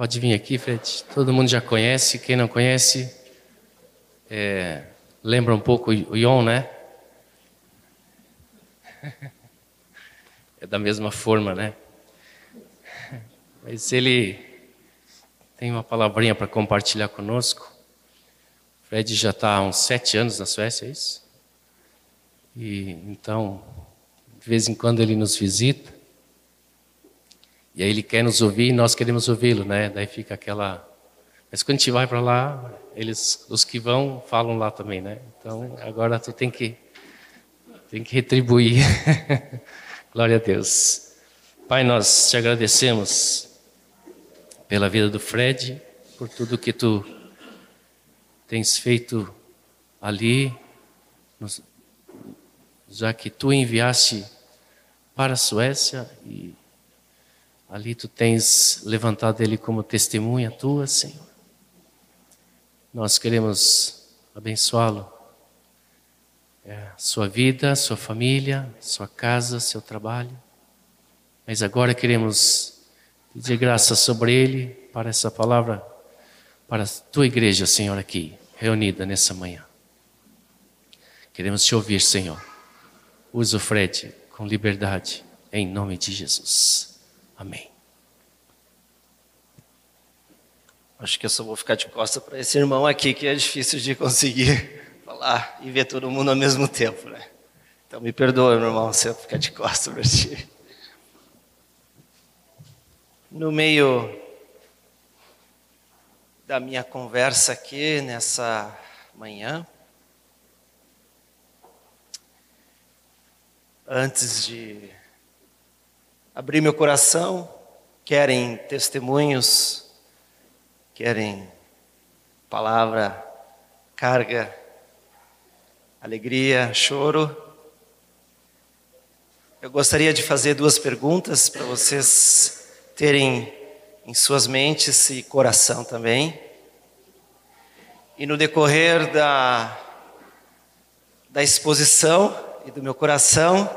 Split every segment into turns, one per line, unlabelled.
Pode vir aqui, Fred. Todo mundo já conhece. Quem não conhece, é, lembra um pouco o Ion, né? É da mesma forma, né? Mas ele tem uma palavrinha para compartilhar conosco. Fred já está há uns sete anos na Suécia, é isso? E então, de vez em quando ele nos visita. E aí ele quer nos ouvir e nós queremos ouvi-lo, né? Daí fica aquela. Mas quando a gente vai para lá, eles, os que vão, falam lá também, né? Então agora tu tem que, tem que retribuir. Glória a Deus. Pai, nós te agradecemos pela vida do Fred, por tudo que tu tens feito ali, já que tu enviaste para a Suécia e Ali tu tens levantado ele como testemunha tua, Senhor. Nós queremos abençoá-lo. É, sua vida, sua família, sua casa, seu trabalho. Mas agora queremos pedir graça sobre ele para essa palavra, para a tua igreja, Senhor, aqui, reunida nessa manhã. Queremos te ouvir, Senhor. Usa o Fred com liberdade, em nome de Jesus. Amém.
Acho que eu só vou ficar de costa para esse irmão aqui que é difícil de conseguir falar e ver todo mundo ao mesmo tempo, né? Então me perdoa, meu irmão, se eu ficar de costa para ti. No meio da minha conversa aqui nessa manhã, antes de abrir meu coração, querem testemunhos, querem palavra, carga, alegria, choro. Eu gostaria de fazer duas perguntas para vocês terem em suas mentes e coração também. E no decorrer da, da exposição e do meu coração,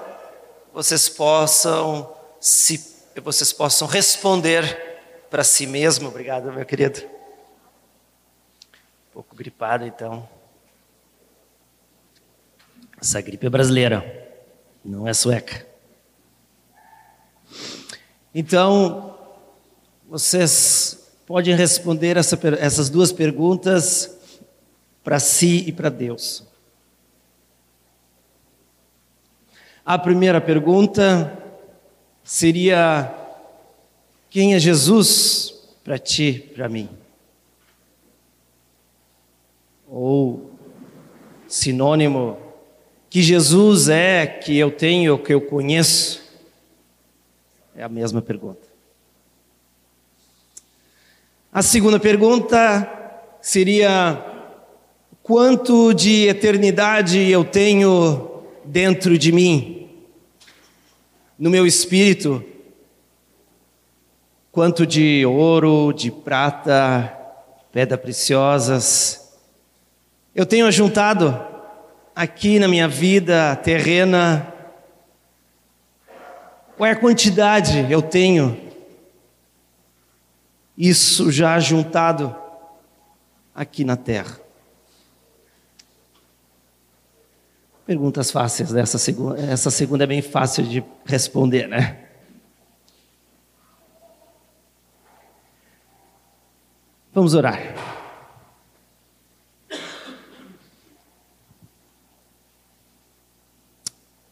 vocês possam se vocês possam responder para si mesmo. Obrigado, meu querido. Um pouco gripado, então. Essa gripe é brasileira, não é sueca. Então, vocês podem responder essa, essas duas perguntas para si e para Deus. A primeira pergunta seria: quem é Jesus para ti, para mim? Ou sinônimo, que Jesus é que eu tenho, que eu conheço? É a mesma pergunta. A segunda pergunta seria: quanto de eternidade eu tenho dentro de mim? No meu espírito, quanto de ouro, de prata, pedras preciosas, eu tenho juntado aqui na minha vida terrena, qual é a quantidade eu tenho isso já juntado aqui na terra? Perguntas fáceis segunda. Essa segunda é bem fácil de responder, né? Vamos orar.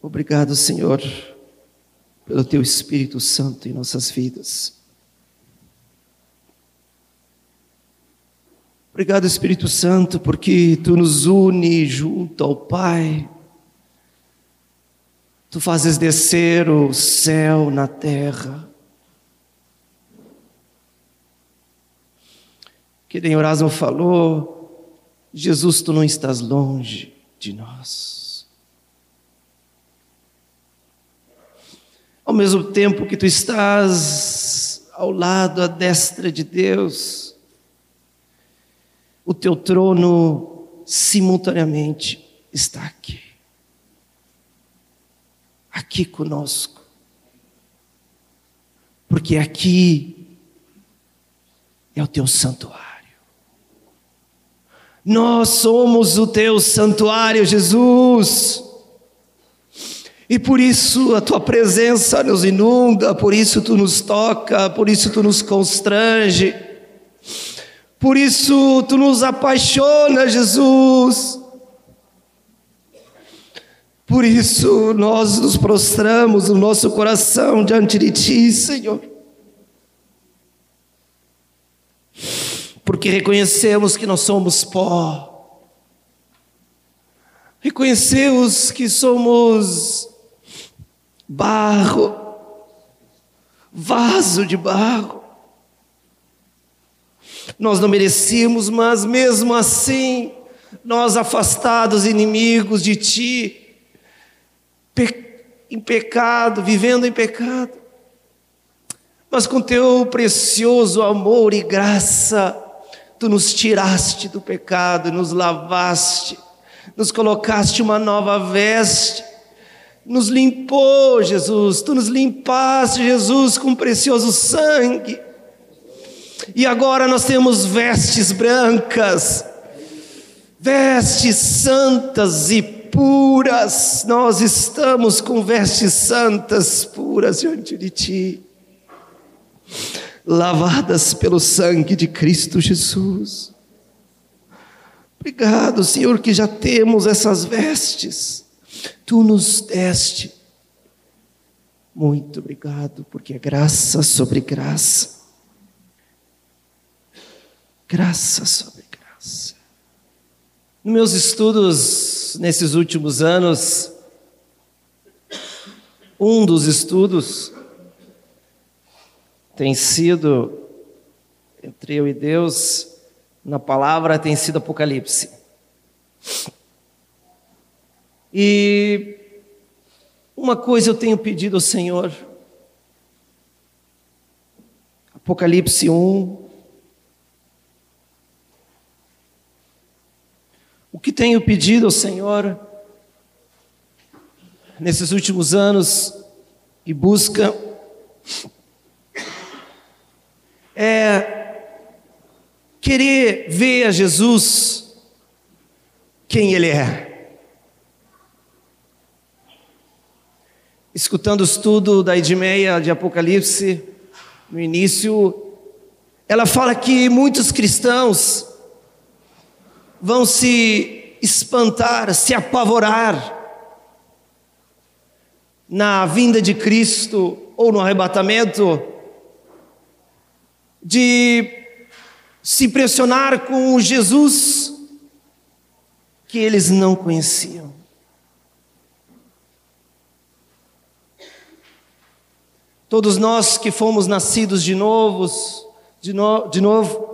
Obrigado, Senhor, pelo Teu Espírito Santo em nossas vidas. Obrigado, Espírito Santo, porque Tu nos une junto ao Pai Tu fazes descer o céu na terra. Que nem Erasmo falou, Jesus, tu não estás longe de nós. Ao mesmo tempo que tu estás ao lado, à destra de Deus, o teu trono simultaneamente está aqui aqui conosco. Porque aqui é o teu santuário. Nós somos o teu santuário, Jesus. E por isso a tua presença nos inunda, por isso tu nos toca, por isso tu nos constrange. Por isso tu nos apaixona, Jesus. Por isso nós nos prostramos o nosso coração diante de ti, Senhor. Porque reconhecemos que nós somos pó. Reconhecemos que somos barro, vaso de barro. Nós não merecíamos, mas mesmo assim, nós afastados, inimigos de Ti, em pecado, vivendo em pecado, mas com Teu precioso amor e graça, Tu nos tiraste do pecado, nos lavaste, nos colocaste uma nova veste, nos limpou, Jesus, Tu nos limpaste, Jesus, com precioso sangue. E agora nós temos vestes brancas, vestes santas e puras. Nós estamos com vestes santas, puras diante de Ti, lavadas pelo sangue de Cristo Jesus. Obrigado, Senhor, que já temos essas vestes. Tu nos deste. Muito obrigado, porque é graça sobre graça graça sobre. Nos meus estudos nesses últimos anos, um dos estudos tem sido, entre eu e Deus, na palavra tem sido Apocalipse. E uma coisa eu tenho pedido ao Senhor, Apocalipse 1, O que tenho pedido ao Senhor nesses últimos anos e busca é querer ver a Jesus quem Ele é. Escutando o estudo da Edmeia de Apocalipse, no início, ela fala que muitos cristãos vão se espantar, se apavorar na vinda de Cristo ou no arrebatamento, de se impressionar com o Jesus que eles não conheciam. Todos nós que fomos nascidos de novos, de, no, de novo,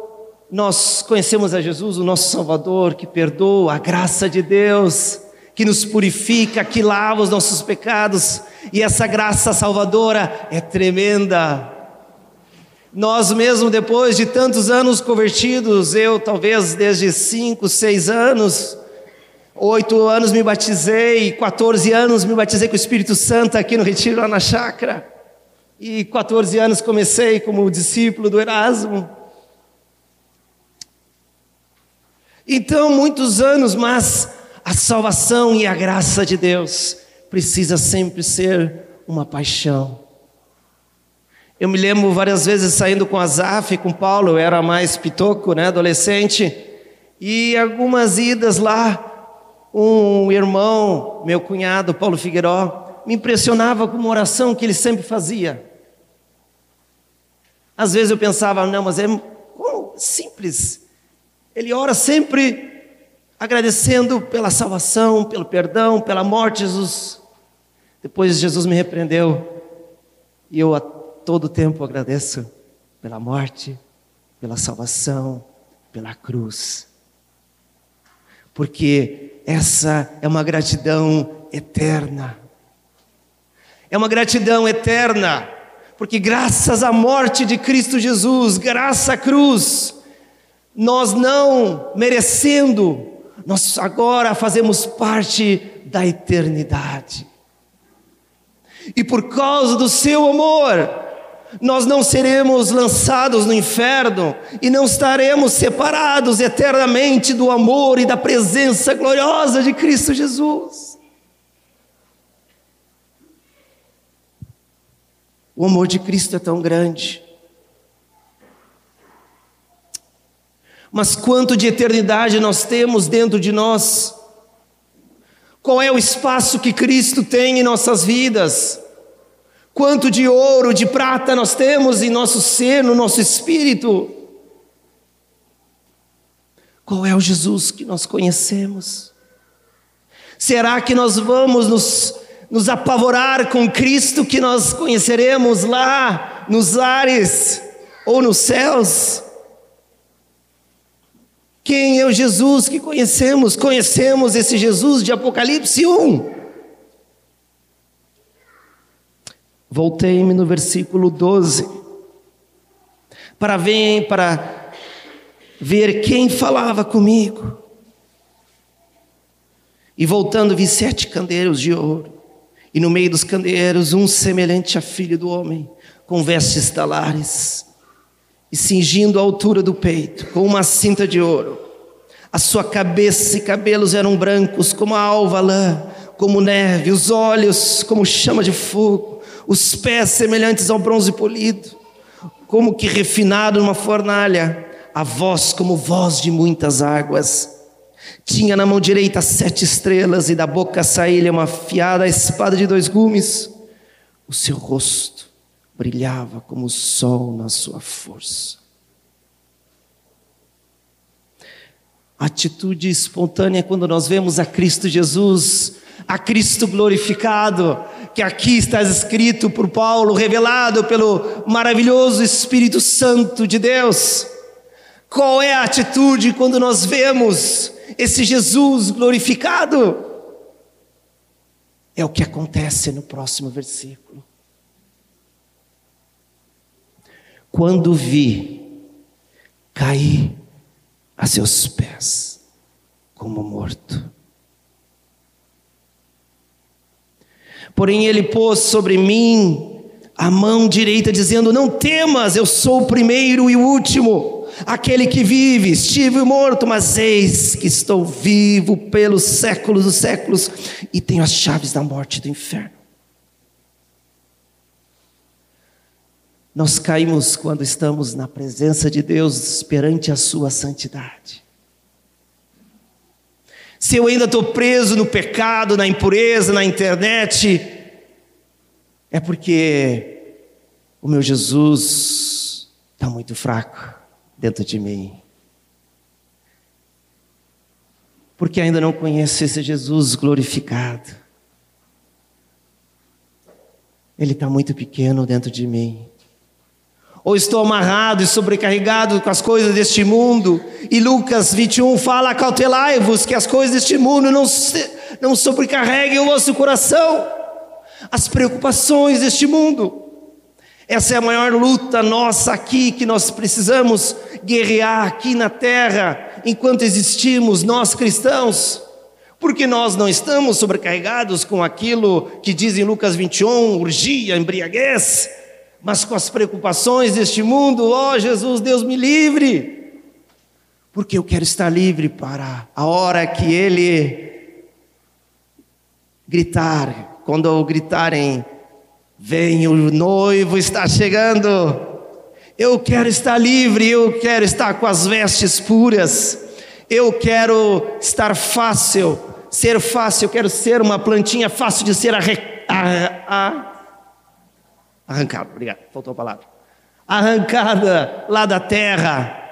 nós conhecemos a Jesus, o nosso Salvador, que perdoa, a graça de Deus, que nos purifica, que lava os nossos pecados, e essa graça salvadora é tremenda. Nós mesmo depois de tantos anos convertidos, eu talvez desde cinco, seis anos, oito anos me batizei, 14 anos me batizei com o Espírito Santo aqui no Retiro, lá na chácara, e 14 anos comecei como discípulo do Erasmo. Então, muitos anos, mas a salvação e a graça de Deus precisa sempre ser uma paixão. Eu me lembro várias vezes saindo com a Zaf, com Paulo, eu era mais pitoco, né, adolescente, e algumas idas lá, um irmão, meu cunhado, Paulo Figueiró, me impressionava com uma oração que ele sempre fazia. Às vezes eu pensava, não, mas é simples. Ele ora sempre agradecendo pela salvação, pelo perdão, pela morte de Jesus. Depois Jesus me repreendeu e eu a todo tempo agradeço pela morte, pela salvação, pela cruz. Porque essa é uma gratidão eterna. É uma gratidão eterna, porque graças à morte de Cristo Jesus, graças à cruz, nós não merecendo, nós agora fazemos parte da eternidade. E por causa do seu amor, nós não seremos lançados no inferno e não estaremos separados eternamente do amor e da presença gloriosa de Cristo Jesus. O amor de Cristo é tão grande. Mas quanto de eternidade nós temos dentro de nós? Qual é o espaço que Cristo tem em nossas vidas? Quanto de ouro, de prata nós temos em nosso ser, no nosso espírito? Qual é o Jesus que nós conhecemos? Será que nós vamos nos, nos apavorar com Cristo que nós conheceremos lá nos ares ou nos céus? Quem é o Jesus que conhecemos? Conhecemos esse Jesus de Apocalipse 1. Voltei-me no versículo 12 para ver, para ver quem falava comigo. E voltando, vi sete candeeiros de ouro, e no meio dos candeeiros um semelhante a filho do homem, com vestes talares e cingindo a altura do peito, com uma cinta de ouro. A sua cabeça e cabelos eram brancos como a alva lã, como neve, os olhos como chama de fogo, os pés semelhantes ao bronze polido, como que refinado numa fornalha, a voz como voz de muitas águas. Tinha na mão direita sete estrelas e da boca saía uma afiada espada de dois gumes. O seu rosto brilhava como o sol na sua força. Atitude espontânea quando nós vemos a Cristo Jesus, a Cristo glorificado, que aqui está escrito por Paulo, revelado pelo maravilhoso Espírito Santo de Deus. Qual é a atitude quando nós vemos esse Jesus glorificado? É o que acontece no próximo versículo. Quando vi, caí a seus pés como morto. Porém, ele pôs sobre mim a mão direita, dizendo: Não temas, eu sou o primeiro e o último, aquele que vive. Estive morto, mas eis que estou vivo pelos séculos dos séculos e tenho as chaves da morte e do inferno. Nós caímos quando estamos na presença de Deus perante a Sua santidade. Se eu ainda estou preso no pecado, na impureza, na internet, é porque o meu Jesus está muito fraco dentro de mim. Porque ainda não conheço esse Jesus glorificado. Ele está muito pequeno dentro de mim ou estou amarrado e sobrecarregado com as coisas deste mundo. E Lucas 21 fala: Cautelai-vos que as coisas deste mundo não, se, não sobrecarreguem o vosso coração, as preocupações deste mundo. Essa é a maior luta nossa aqui que nós precisamos guerrear aqui na terra, enquanto existimos, nós cristãos. Porque nós não estamos sobrecarregados com aquilo que diz em Lucas 21, urgia, embriaguez, mas com as preocupações deste mundo, ó oh, Jesus, Deus me livre, porque eu quero estar livre para a hora que Ele gritar, quando gritarem, vem o noivo está chegando, eu quero estar livre, eu quero estar com as vestes puras, eu quero estar fácil, ser fácil, eu quero ser uma plantinha fácil de ser arre, Arrancada, obrigado, faltou a palavra. Arrancada lá da terra.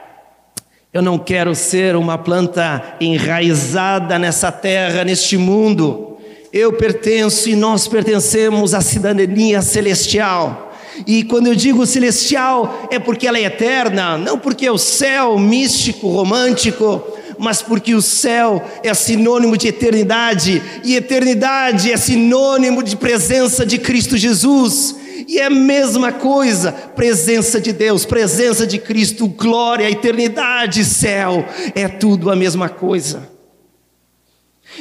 Eu não quero ser uma planta enraizada nessa terra, neste mundo. Eu pertenço e nós pertencemos à cidadania celestial. E quando eu digo celestial, é porque ela é eterna, não porque é o céu místico, romântico, mas porque o céu é sinônimo de eternidade, e eternidade é sinônimo de presença de Cristo Jesus. E é a mesma coisa, presença de Deus, presença de Cristo, glória, eternidade, céu, é tudo a mesma coisa.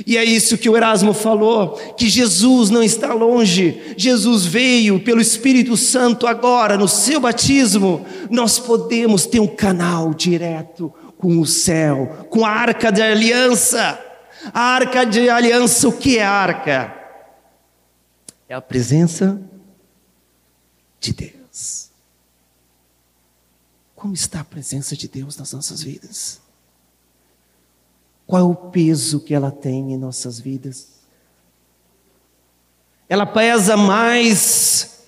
E é isso que o Erasmo falou, que Jesus não está longe. Jesus veio pelo Espírito Santo agora, no seu batismo, nós podemos ter um canal direto com o céu, com a arca de aliança. A arca de aliança, o que é arca? É a presença de Deus. Como está a presença de Deus nas nossas vidas? Qual é o peso que ela tem em nossas vidas? Ela pesa mais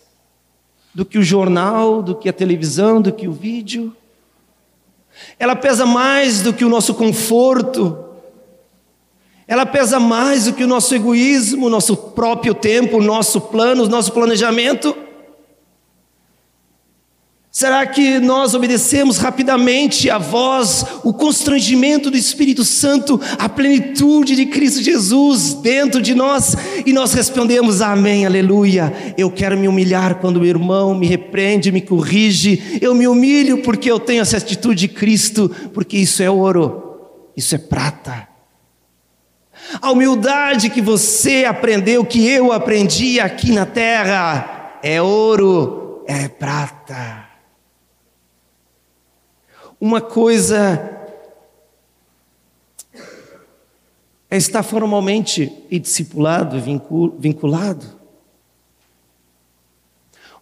do que o jornal, do que a televisão, do que o vídeo. Ela pesa mais do que o nosso conforto. Ela pesa mais do que o nosso egoísmo, nosso próprio tempo, nosso plano, nosso planejamento. Será que nós obedecemos rapidamente a voz, o constrangimento do Espírito Santo, a plenitude de Cristo Jesus dentro de nós e nós respondemos amém, aleluia. Eu quero me humilhar quando o irmão me repreende, me corrige. Eu me humilho porque eu tenho essa atitude de Cristo, porque isso é ouro, isso é prata. A humildade que você aprendeu, que eu aprendi aqui na terra, é ouro, é prata. Uma coisa é estar formalmente e discipulado, vinculado.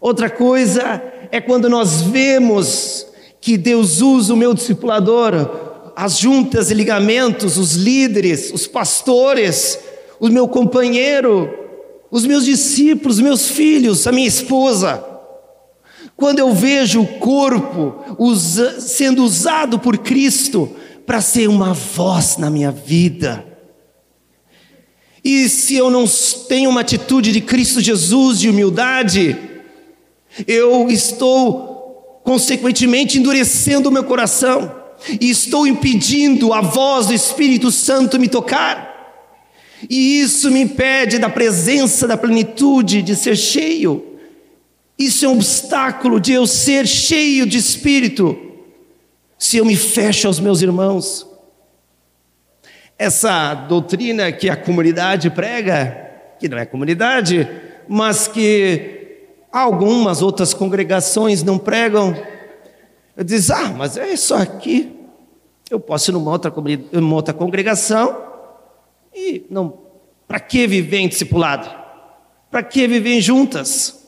Outra coisa é quando nós vemos que Deus usa o meu discipulador, as juntas e ligamentos, os líderes, os pastores, o meu companheiro, os meus discípulos, meus filhos, a minha esposa. Quando eu vejo o corpo usa, sendo usado por Cristo para ser uma voz na minha vida, e se eu não tenho uma atitude de Cristo Jesus de humildade, eu estou consequentemente endurecendo o meu coração e estou impedindo a voz do Espírito Santo me tocar. E isso me impede da presença, da plenitude, de ser cheio. Isso é um obstáculo de eu ser cheio de espírito, se eu me fecho aos meus irmãos. Essa doutrina que a comunidade prega, que não é comunidade, mas que algumas outras congregações não pregam, eu diz: ah, mas é só aqui. Eu posso ir numa outra, numa outra congregação e não. Para que viver em discipulado? Para que viver juntas?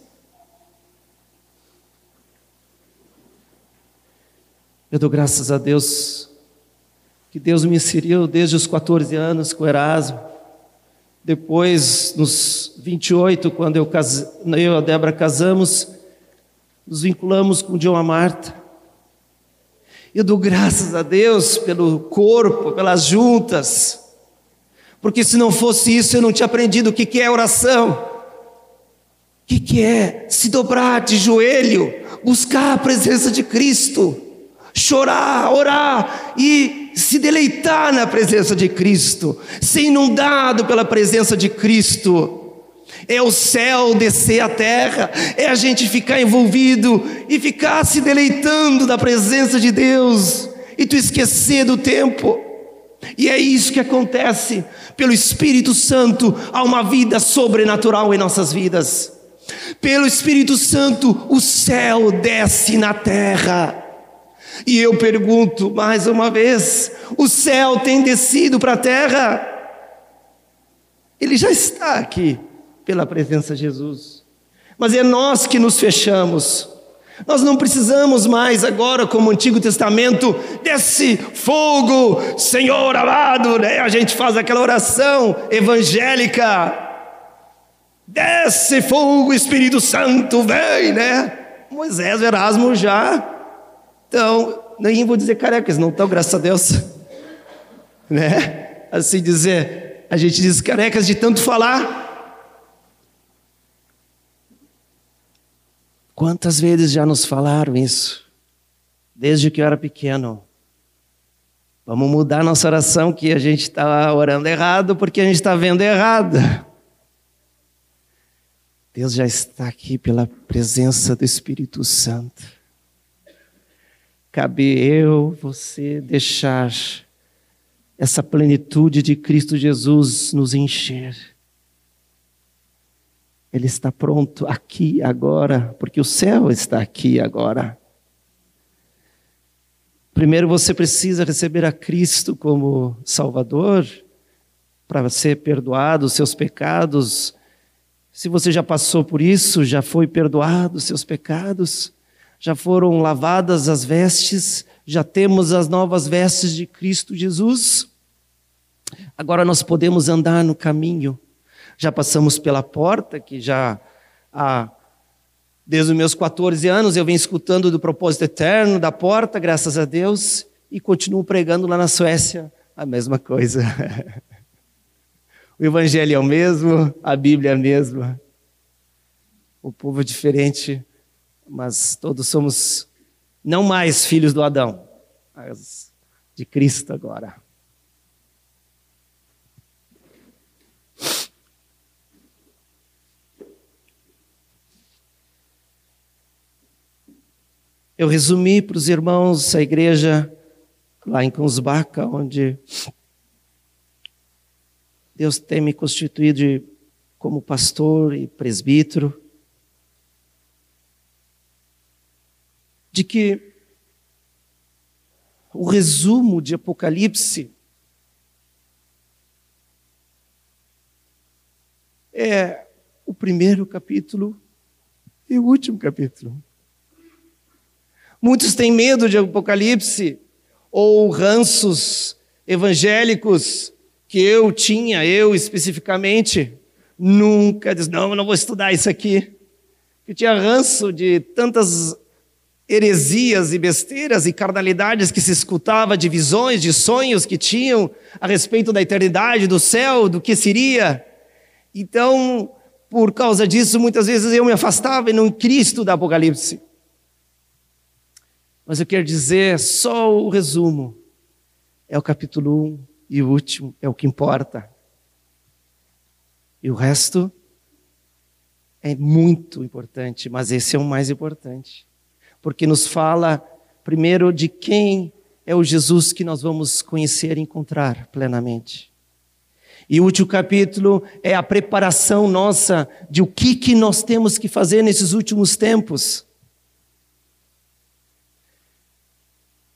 Eu dou graças a Deus que Deus me inseriu desde os 14 anos com Erasmo. Depois, nos 28, quando eu, case... eu e a Débora casamos, nos vinculamos com John e Marta. Eu dou graças a Deus pelo corpo, pelas juntas, porque se não fosse isso, eu não tinha aprendido o que é oração, o que é se dobrar de joelho, buscar a presença de Cristo chorar, orar e se deleitar na presença de Cristo, ser inundado pela presença de Cristo. É o céu descer à terra, é a gente ficar envolvido e ficar se deleitando da presença de Deus e tu esquecer do tempo. E é isso que acontece pelo Espírito Santo, há uma vida sobrenatural em nossas vidas. Pelo Espírito Santo, o céu desce na terra. E eu pergunto mais uma vez: o céu tem descido para a terra? Ele já está aqui pela presença de Jesus. Mas é nós que nos fechamos. Nós não precisamos mais agora, como o Antigo Testamento, desse fogo, Senhor amado, né? A gente faz aquela oração evangélica. Desce fogo, Espírito Santo, vem, né? Moisés Erasmo já então, nem vou dizer carecas, não estão, graças a Deus. Né? Assim dizer, a gente diz carecas de tanto falar. Quantas vezes já nos falaram isso? Desde que eu era pequeno. Vamos mudar nossa oração, que a gente está orando errado porque a gente está vendo errado. Deus já está aqui pela presença do Espírito Santo. Cabe eu, você, deixar essa plenitude de Cristo Jesus nos encher. Ele está pronto aqui agora, porque o céu está aqui agora. Primeiro você precisa receber a Cristo como Salvador, para ser perdoado os seus pecados. Se você já passou por isso, já foi perdoado os seus pecados, já foram lavadas as vestes, já temos as novas vestes de Cristo Jesus. Agora nós podemos andar no caminho. Já passamos pela porta, que já há desde os meus 14 anos eu venho escutando do propósito eterno da porta, graças a Deus, e continuo pregando lá na Suécia a mesma coisa. O evangelho é o mesmo, a Bíblia é a mesma. O povo é diferente, mas todos somos não mais filhos do Adão, mas de Cristo agora. Eu resumi para os irmãos a igreja lá em Kunzbaka, onde Deus tem me constituído como pastor e presbítero, de que o resumo de Apocalipse é o primeiro capítulo e o último capítulo. Muitos têm medo de Apocalipse ou ranços evangélicos que eu tinha, eu especificamente, nunca disse, não, eu não vou estudar isso aqui. Eu tinha ranço de tantas heresias e besteiras e carnalidades que se escutava, de visões, de sonhos que tinham a respeito da eternidade, do céu, do que seria. Então, por causa disso, muitas vezes eu me afastava e não Cristo da Apocalipse. Mas eu quero dizer só o resumo. É o capítulo 1, e o último é o que importa. E o resto é muito importante, mas esse é o mais importante. Porque nos fala, primeiro, de quem é o Jesus que nós vamos conhecer e encontrar plenamente. E o último capítulo é a preparação nossa de o que, que nós temos que fazer nesses últimos tempos.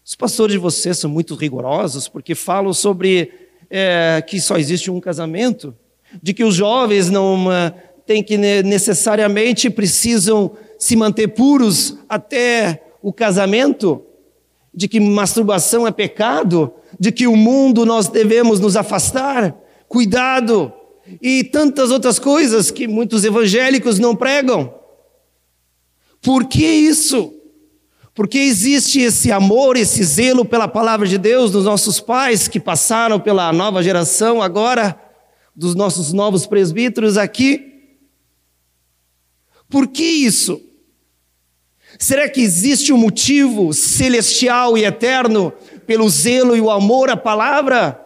Os pastores de vocês são muito rigorosos porque falam sobre é, que só existe um casamento, de que os jovens não uh, têm que necessariamente precisam se manter puros até o casamento, de que masturbação é pecado, de que o mundo nós devemos nos afastar, cuidado, e tantas outras coisas que muitos evangélicos não pregam. Por que isso? Porque existe esse amor, esse zelo pela palavra de Deus dos nossos pais que passaram pela nova geração agora, dos nossos novos presbíteros aqui. Por que isso? Será que existe um motivo celestial e eterno pelo zelo e o amor à palavra?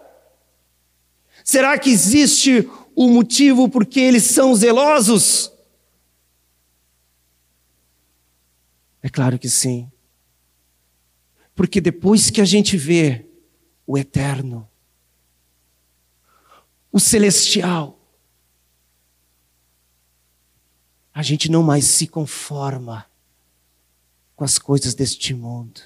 Será que existe um motivo porque eles são zelosos? É claro que sim. Porque depois que a gente vê o eterno, o celestial, a gente não mais se conforma com as coisas deste mundo.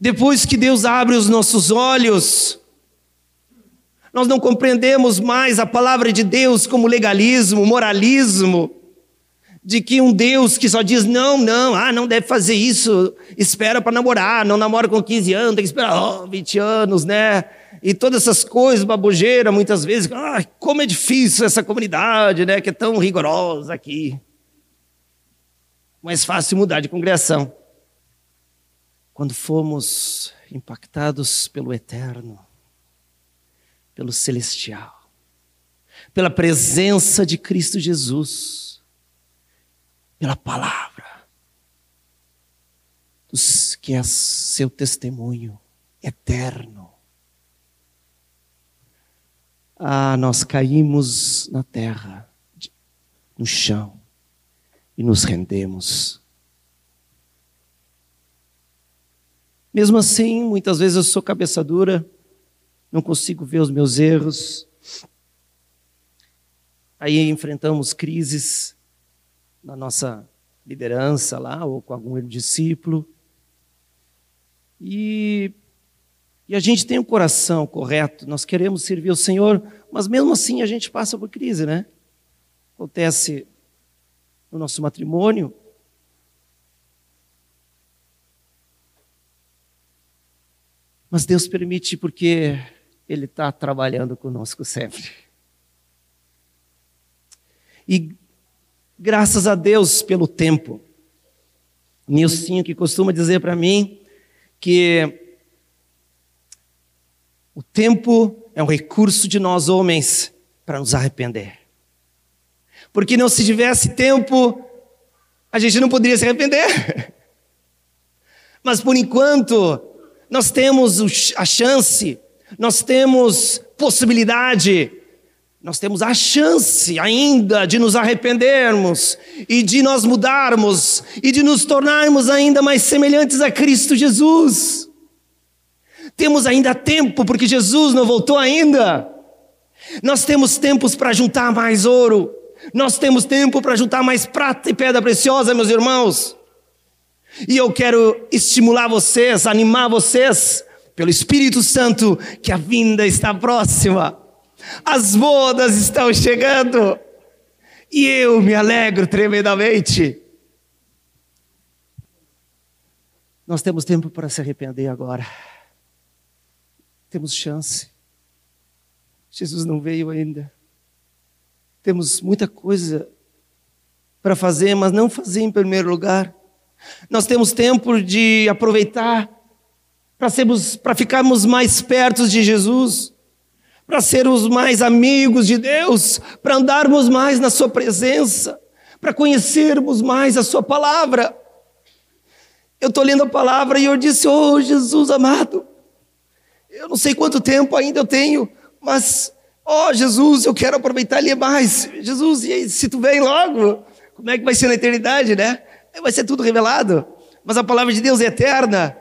Depois que Deus abre os nossos olhos, nós não compreendemos mais a palavra de Deus como legalismo, moralismo, de que um Deus que só diz não, não, ah, não deve fazer isso, espera para namorar, não namora com 15 anos, tem que esperar oh, 20 anos, né? E todas essas coisas, babogeira, muitas vezes, ah, como é difícil essa comunidade, né, que é tão rigorosa aqui. Mais fácil mudar de congregação. Quando fomos impactados pelo eterno, pelo celestial, pela presença de Cristo Jesus, pela palavra, que é seu testemunho eterno. Ah, nós caímos na terra, no chão, e nos rendemos. Mesmo assim, muitas vezes eu sou cabeça dura, não consigo ver os meus erros. Aí enfrentamos crises na nossa liderança lá, ou com algum discípulo. E, e a gente tem o um coração correto, nós queremos servir o Senhor, mas mesmo assim a gente passa por crise, né? Acontece no nosso matrimônio, Mas Deus permite porque Ele está trabalhando conosco sempre. E graças a Deus pelo tempo. Nilcinho que costuma dizer para mim que o tempo é um recurso de nós homens para nos arrepender. Porque não se tivesse tempo, a gente não poderia se arrepender. Mas por enquanto, nós temos a chance, nós temos possibilidade, nós temos a chance ainda de nos arrependermos e de nós mudarmos e de nos tornarmos ainda mais semelhantes a Cristo Jesus. Temos ainda tempo, porque Jesus não voltou ainda. Nós temos tempos para juntar mais ouro, nós temos tempo para juntar mais prata e pedra preciosa, meus irmãos. E eu quero estimular vocês, animar vocês, pelo Espírito Santo, que a vinda está próxima. As bodas estão chegando. E eu me alegro tremendamente. Nós temos tempo para se arrepender agora. Temos chance. Jesus não veio ainda. Temos muita coisa para fazer, mas não fazer em primeiro lugar. Nós temos tempo de aproveitar para sermos, para ficarmos mais perto de Jesus, para sermos mais amigos de Deus, para andarmos mais na Sua presença, para conhecermos mais a Sua palavra. Eu estou lendo a palavra e eu disse: Oh Jesus amado, eu não sei quanto tempo ainda eu tenho, mas, oh Jesus, eu quero aproveitar ler mais. Jesus, e aí, se tu vem logo, como é que vai ser na eternidade, né? vai ser tudo revelado. Mas a palavra de Deus é eterna.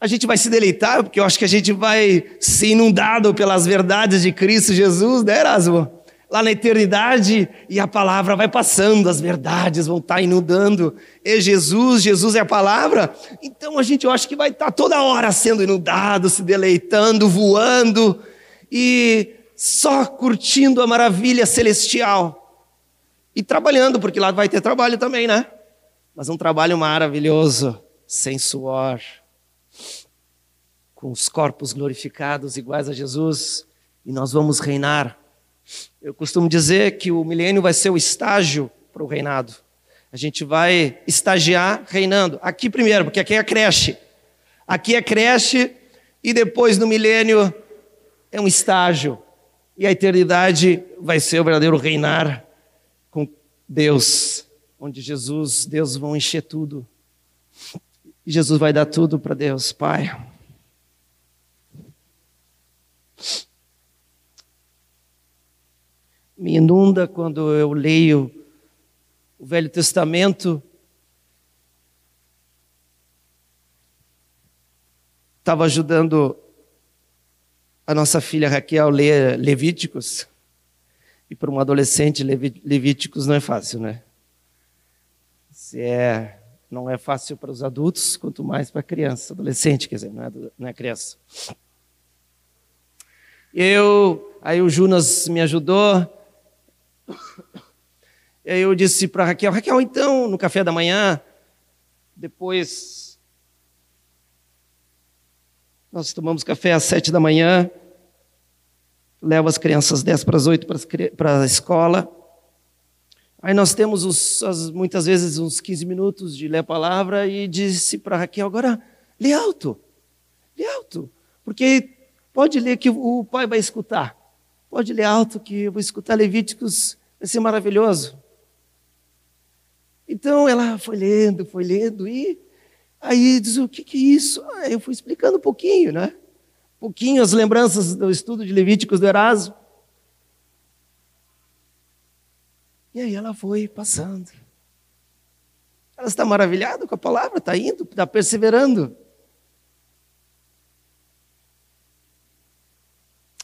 A gente vai se deleitar, porque eu acho que a gente vai ser inundado pelas verdades de Cristo Jesus, né, Erasmo? Lá na eternidade, e a palavra vai passando, as verdades vão estar inundando. E Jesus, Jesus é a palavra. Então a gente, eu acho que vai estar toda hora sendo inundado, se deleitando, voando e só curtindo a maravilha celestial. E trabalhando, porque lá vai ter trabalho também, né? mas um trabalho maravilhoso, sem suor, com os corpos glorificados iguais a Jesus, e nós vamos reinar. Eu costumo dizer que o milênio vai ser o estágio para o reinado. A gente vai estagiar reinando. Aqui primeiro, porque aqui é a creche. Aqui é creche e depois no milênio é um estágio. E a eternidade vai ser o verdadeiro reinar com Deus onde Jesus, Deus vão encher tudo. E Jesus vai dar tudo para Deus, Pai. Me inunda quando eu leio o Velho Testamento. Estava ajudando a nossa filha Raquel ler Levíticos. E para um adolescente, Levíticos não é fácil, né? Se é, não é fácil para os adultos, quanto mais para a criança, adolescente, quer dizer, não é, não é criança. Eu, aí o Junas me ajudou. E aí eu disse para Raquel, Raquel, então, no café da manhã, depois nós tomamos café às sete da manhã, levo as crianças dez para as oito para a escola. Aí nós temos os, as, muitas vezes uns 15 minutos de ler a palavra e disse para Raquel, agora lê alto, lê alto, porque pode ler que o pai vai escutar. Pode ler alto que eu vou escutar Levíticos, vai ser maravilhoso. Então ela foi lendo, foi lendo e Aí diz, o que, que é isso? Ah, eu fui explicando um pouquinho, né? Um pouquinho as lembranças do estudo de Levíticos do Erasmo. E aí ela foi passando. Ela está maravilhada com a palavra, está indo, está perseverando.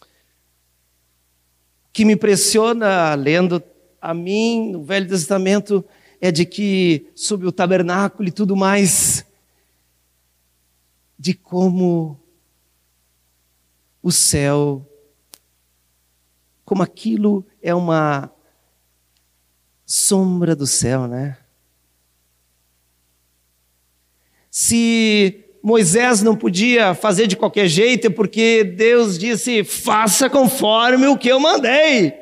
O que me impressiona lendo a mim no Velho Testamento é de que sobre o tabernáculo e tudo mais, de como o céu, como aquilo é uma sombra do céu, né? Se Moisés não podia fazer de qualquer jeito, é porque Deus disse: faça conforme o que eu mandei.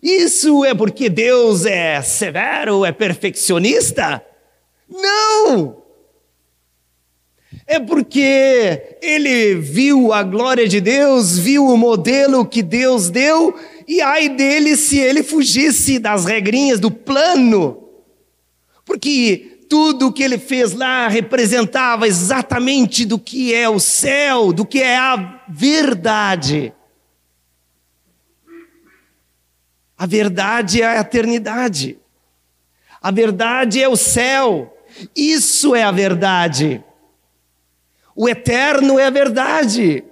Isso é porque Deus é severo, é perfeccionista? Não! É porque ele viu a glória de Deus, viu o modelo que Deus deu, e ai dele se ele fugisse das regrinhas do plano. Porque tudo o que ele fez lá representava exatamente do que é o céu, do que é a verdade. A verdade é a eternidade. A verdade é o céu. Isso é a verdade. O eterno é a verdade.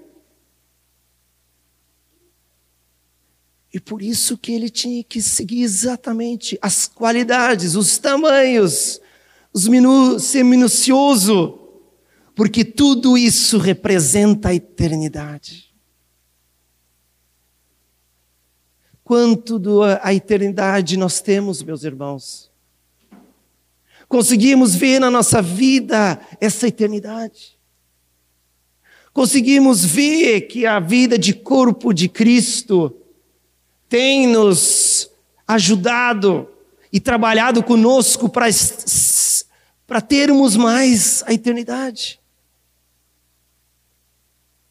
E por isso que ele tinha que seguir exatamente as qualidades, os tamanhos, os minu ser minucioso, porque tudo isso representa a eternidade. Quanto da eternidade nós temos, meus irmãos? Conseguimos ver na nossa vida essa eternidade? Conseguimos ver que a vida de corpo de Cristo tem nos ajudado e trabalhado conosco para termos mais a eternidade.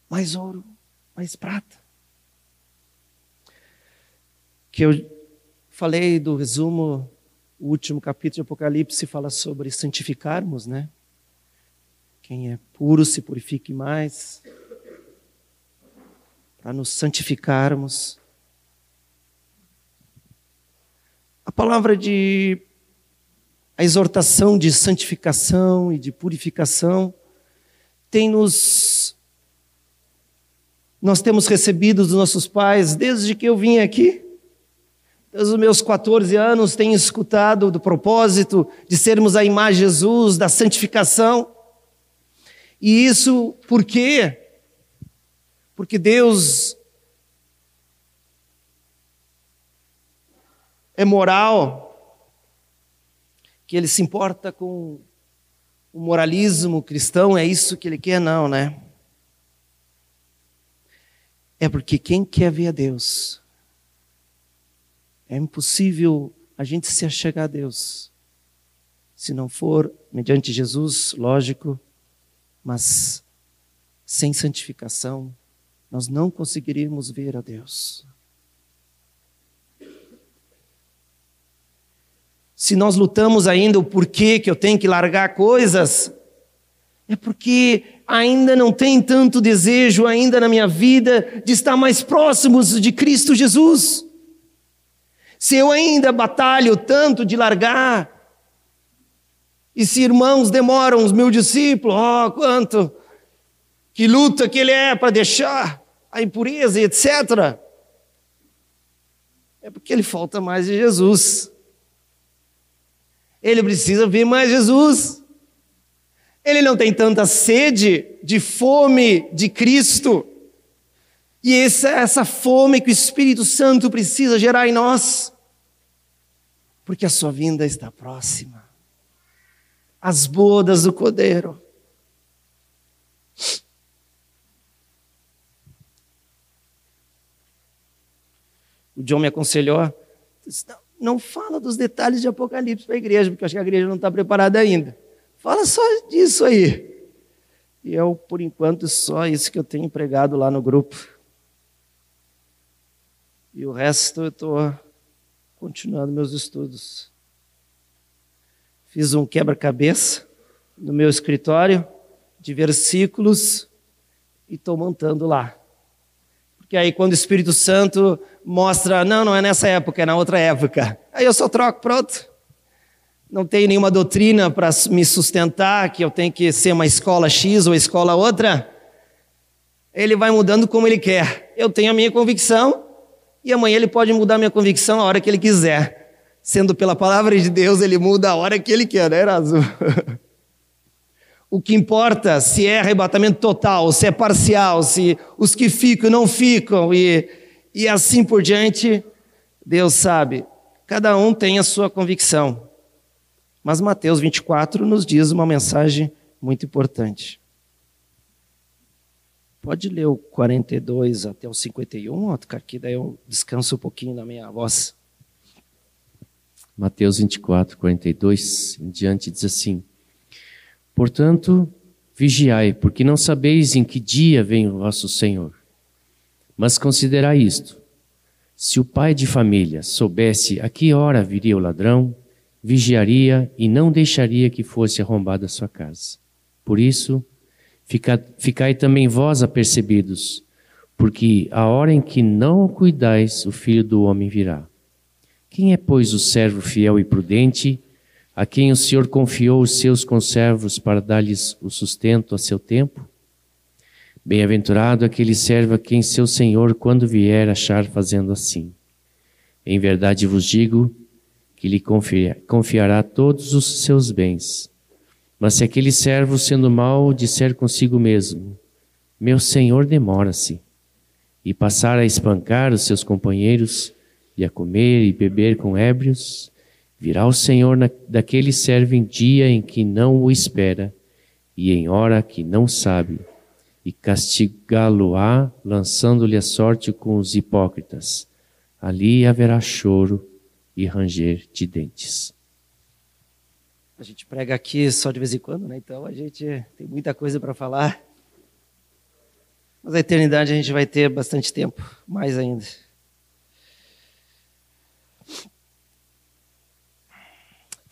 Mais ouro, mais prata. Que eu falei do resumo, o último capítulo de Apocalipse fala sobre santificarmos, né? Quem é puro se purifique mais. Para nos santificarmos. A palavra de a exortação de santificação e de purificação tem nos nós temos recebido dos nossos pais desde que eu vim aqui. Desde os meus 14 anos tenho escutado do propósito de sermos a imagem de Jesus, da santificação. E isso por quê? Porque Deus é moral, que ele se importa com o moralismo cristão, é isso que ele quer? Não, né? É porque quem quer ver a Deus, é impossível a gente se achegar a Deus, se não for mediante Jesus, lógico, mas sem santificação, nós não conseguiríamos ver a Deus. se nós lutamos ainda o porquê que eu tenho que largar coisas, é porque ainda não tem tanto desejo ainda na minha vida de estar mais próximos de Cristo Jesus. Se eu ainda batalho tanto de largar, e se irmãos demoram, os meus discípulos, oh, quanto, que luta que ele é para deixar a impureza e etc. É porque ele falta mais de Jesus. Ele precisa ver mais Jesus. Ele não tem tanta sede de fome de Cristo. E essa, essa fome que o Espírito Santo precisa gerar em nós. Porque a sua vinda está próxima. As bodas do Cordeiro. O John me aconselhou, não fala dos detalhes de Apocalipse para a igreja, porque eu acho que a igreja não está preparada ainda. Fala só disso aí. E eu, por enquanto, só isso que eu tenho pregado lá no grupo. E o resto eu estou continuando meus estudos. Fiz um quebra-cabeça no meu escritório de versículos e estou montando lá. Porque aí quando o Espírito Santo mostra, não, não é nessa época, é na outra época. Aí eu só troco, pronto. Não tenho nenhuma doutrina para me sustentar, que eu tenho que ser uma escola X ou escola outra. Ele vai mudando como ele quer. Eu tenho a minha convicção E amanhã ele pode mudar minha convicção a hora que ele quiser. Sendo pela palavra de Deus, ele muda a hora que ele quer, né, Eraso? o que importa se é arrebatamento total, se é parcial, se os que ficam não ficam e, e assim por diante, Deus sabe. Cada um tem a sua convicção. Mas Mateus 24 nos diz uma mensagem muito importante. Pode ler o 42 até o 51, que daí eu descanso um pouquinho na minha voz.
Mateus 24, 42 em diante diz assim: Portanto, vigiai, porque não sabeis em que dia vem o vosso Senhor. Mas considerai isto: se o pai de família soubesse a que hora viria o ladrão, vigiaria e não deixaria que fosse arrombada a sua casa. Por isso, ficai também vós apercebidos, porque a hora em que não cuidais, o filho do homem virá. Quem é, pois, o servo fiel e prudente, a quem o Senhor confiou os seus conservos para dar-lhes o sustento a seu tempo? Bem-aventurado aquele servo a quem seu Senhor, quando vier, achar fazendo assim. Em verdade vos digo que lhe confiará todos os seus bens. Mas se aquele servo, sendo mau, disser consigo mesmo: Meu senhor demora-se, e passar a espancar os seus companheiros, e a comer e beber com ébrios, virá o Senhor na, daquele servo em dia em que não o espera, e em hora que não sabe, e castigá-lo-á, lançando-lhe a sorte com os hipócritas. Ali haverá choro e ranger de dentes.
A gente prega aqui só de vez em quando, né? Então a gente tem muita coisa para falar. Mas a eternidade a gente vai ter bastante tempo, mais ainda.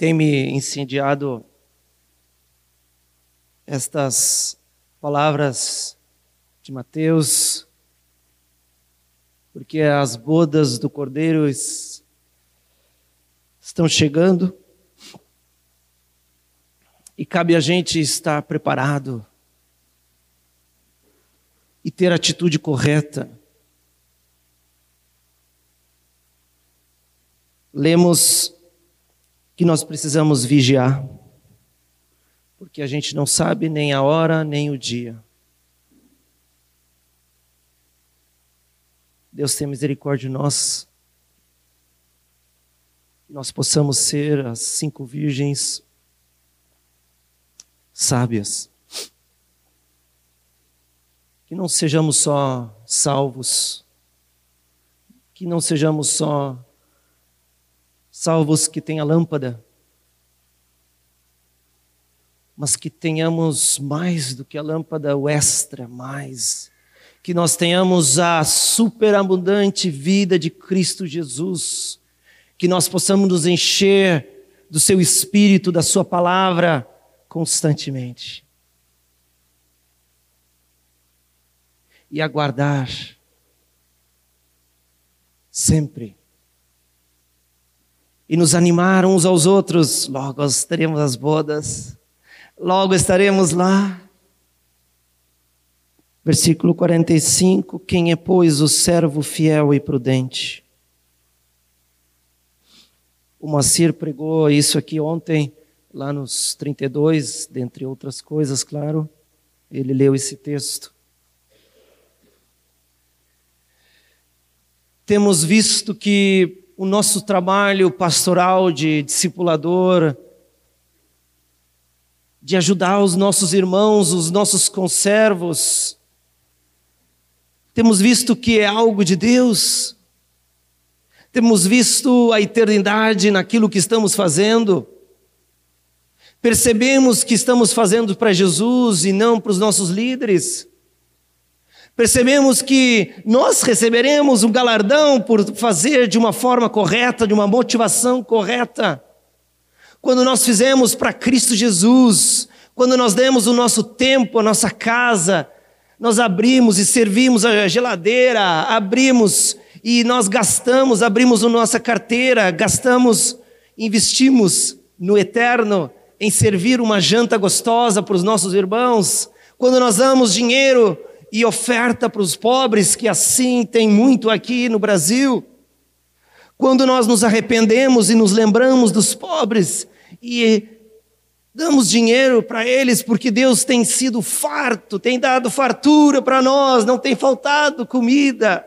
Tem me incendiado estas palavras de Mateus, porque as bodas do Cordeiro estão chegando e cabe a gente estar preparado e ter a atitude correta. Lemos que nós precisamos vigiar, porque a gente não sabe nem a hora nem o dia. Deus tem misericórdia de nós, que nós possamos ser as cinco virgens sábias. Que não sejamos só salvos, que não sejamos só salvos que têm a lâmpada, mas que tenhamos mais do que a lâmpada, o extra, mais. Que nós tenhamos a superabundante vida de Cristo Jesus, que nós possamos nos encher do seu espírito, da sua palavra, constantemente. E aguardar sempre. E nos animar uns aos outros. Logo estaremos as bodas, logo estaremos lá. Versículo 45: Quem é, pois, o servo fiel e prudente? O Macir pregou isso aqui ontem lá nos 32, dentre outras coisas, claro, ele leu esse texto. Temos visto que o nosso trabalho pastoral de discipulador, de ajudar os nossos irmãos, os nossos conservos, temos visto que é algo de Deus, temos visto a eternidade naquilo que estamos fazendo, Percebemos que estamos fazendo para Jesus e não para os nossos líderes. Percebemos que nós receberemos um galardão por fazer de uma forma correta, de uma motivação correta. Quando nós fizemos para Cristo Jesus, quando nós demos o nosso tempo, a nossa casa, nós abrimos e servimos a geladeira, abrimos e nós gastamos, abrimos a nossa carteira, gastamos, investimos no eterno em servir uma janta gostosa para os nossos irmãos, quando nós damos dinheiro e oferta para os pobres, que assim tem muito aqui no Brasil. Quando nós nos arrependemos e nos lembramos dos pobres e damos dinheiro para eles, porque Deus tem sido farto, tem dado fartura para nós, não tem faltado comida.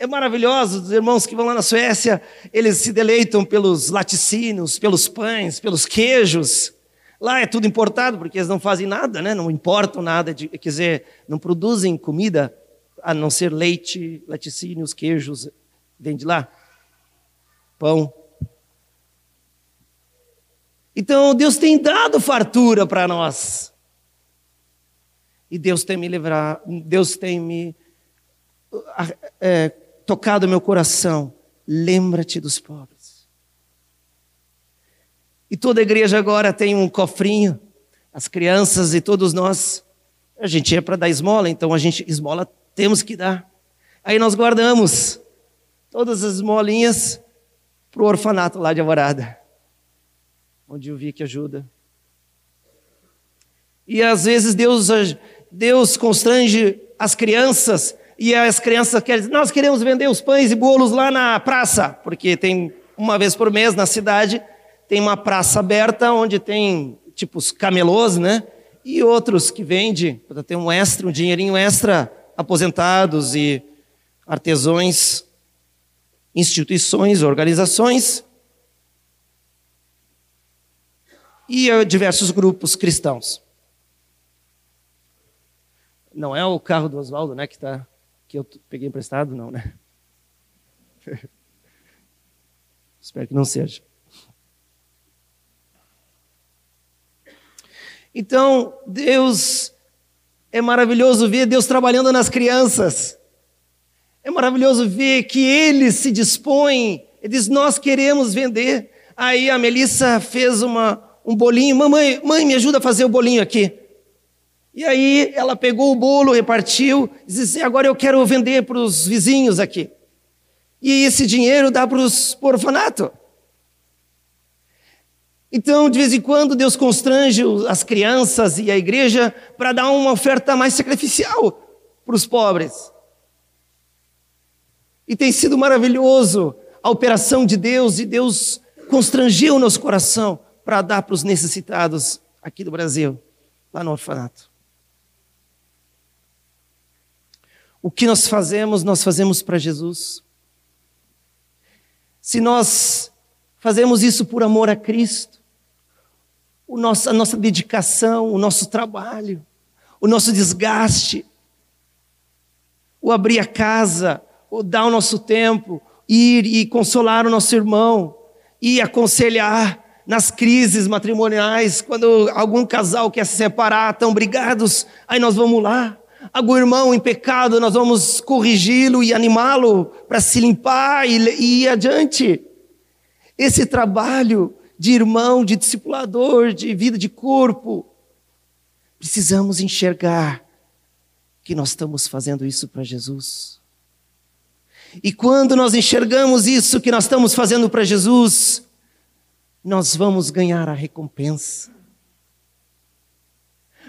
É maravilhoso, os irmãos que vão lá na Suécia, eles se deleitam pelos laticínios, pelos pães, pelos queijos. Lá é tudo importado, porque eles não fazem nada, né? não importam nada, de, quer dizer, não produzem comida, a não ser leite, laticínios, queijos, vem de lá, pão. Então, Deus tem dado fartura para nós. E Deus tem me livrado, Deus tem me é, tocado meu coração. Lembra-te dos pobres. E toda igreja agora tem um cofrinho, as crianças e todos nós. A gente é para dar esmola, então a gente, esmola temos que dar. Aí nós guardamos todas as esmolinhas para o orfanato lá de Alvorada, onde eu vi que ajuda. E às vezes Deus, Deus constrange as crianças, e as crianças querem dizer, nós queremos vender os pães e bolos lá na praça, porque tem uma vez por mês na cidade tem uma praça aberta onde tem tipo os camelôs, né? E outros que vendem para ter um extra, um dinheirinho extra, aposentados e artesãos, instituições, organizações e eh, diversos grupos cristãos. Não é o carro do Oswaldo, né, que tá que eu peguei emprestado, não, né? Espero que não seja. Então, Deus, é maravilhoso ver Deus trabalhando nas crianças. É maravilhoso ver que eles se dispõem, ele diz: Nós queremos vender. Aí a Melissa fez uma, um bolinho, mamãe, mãe, me ajuda a fazer o bolinho aqui. E aí ela pegou o bolo, repartiu, e disse: Agora eu quero vender para os vizinhos aqui. E esse dinheiro dá para os orfanato. Então, de vez em quando, Deus constrange as crianças e a igreja para dar uma oferta mais sacrificial para os pobres. E tem sido maravilhoso a operação de Deus, e Deus constrangeu o nosso coração para dar para os necessitados aqui do Brasil, lá no orfanato. O que nós fazemos, nós fazemos para Jesus. Se nós fazemos isso por amor a Cristo, nosso, a nossa dedicação, o nosso trabalho, o nosso desgaste, o abrir a casa, o dar o nosso tempo, ir e consolar o nosso irmão, e aconselhar nas crises matrimoniais, quando algum casal quer se separar, estão brigados, aí nós vamos lá. Algum irmão em pecado, nós vamos corrigi-lo e animá-lo para se limpar e, e ir adiante. Esse trabalho de irmão, de discipulador, de vida de corpo. Precisamos enxergar que nós estamos fazendo isso para Jesus. E quando nós enxergamos isso que nós estamos fazendo para Jesus, nós vamos ganhar a recompensa.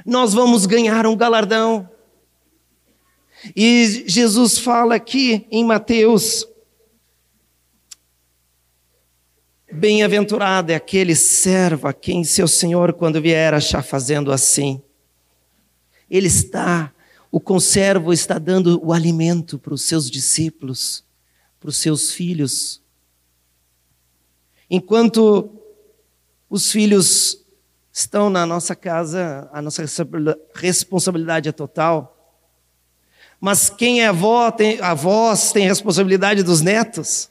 Nós vamos ganhar um galardão. E Jesus fala aqui em Mateus Bem-aventurado é aquele servo a quem seu senhor, quando vier, achar fazendo assim. Ele está, o conservo está dando o alimento para os seus discípulos, para os seus filhos. Enquanto os filhos estão na nossa casa, a nossa responsabilidade é total. Mas quem é avó, tem, avós tem responsabilidade dos netos.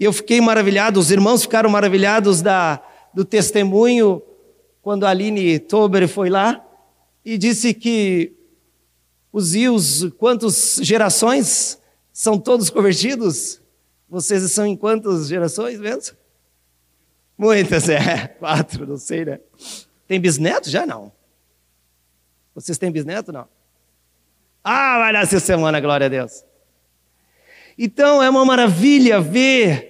E eu fiquei maravilhado, os irmãos ficaram maravilhados da, do testemunho quando a Aline Tober foi lá e disse que os rios, quantas gerações são todos convertidos? Vocês são em quantas gerações mesmo? Muitas, é. Quatro, não sei, né? Tem bisneto? Já não. Vocês têm bisneto? Não. Ah, vai nascer semana, glória a Deus. Então é uma maravilha ver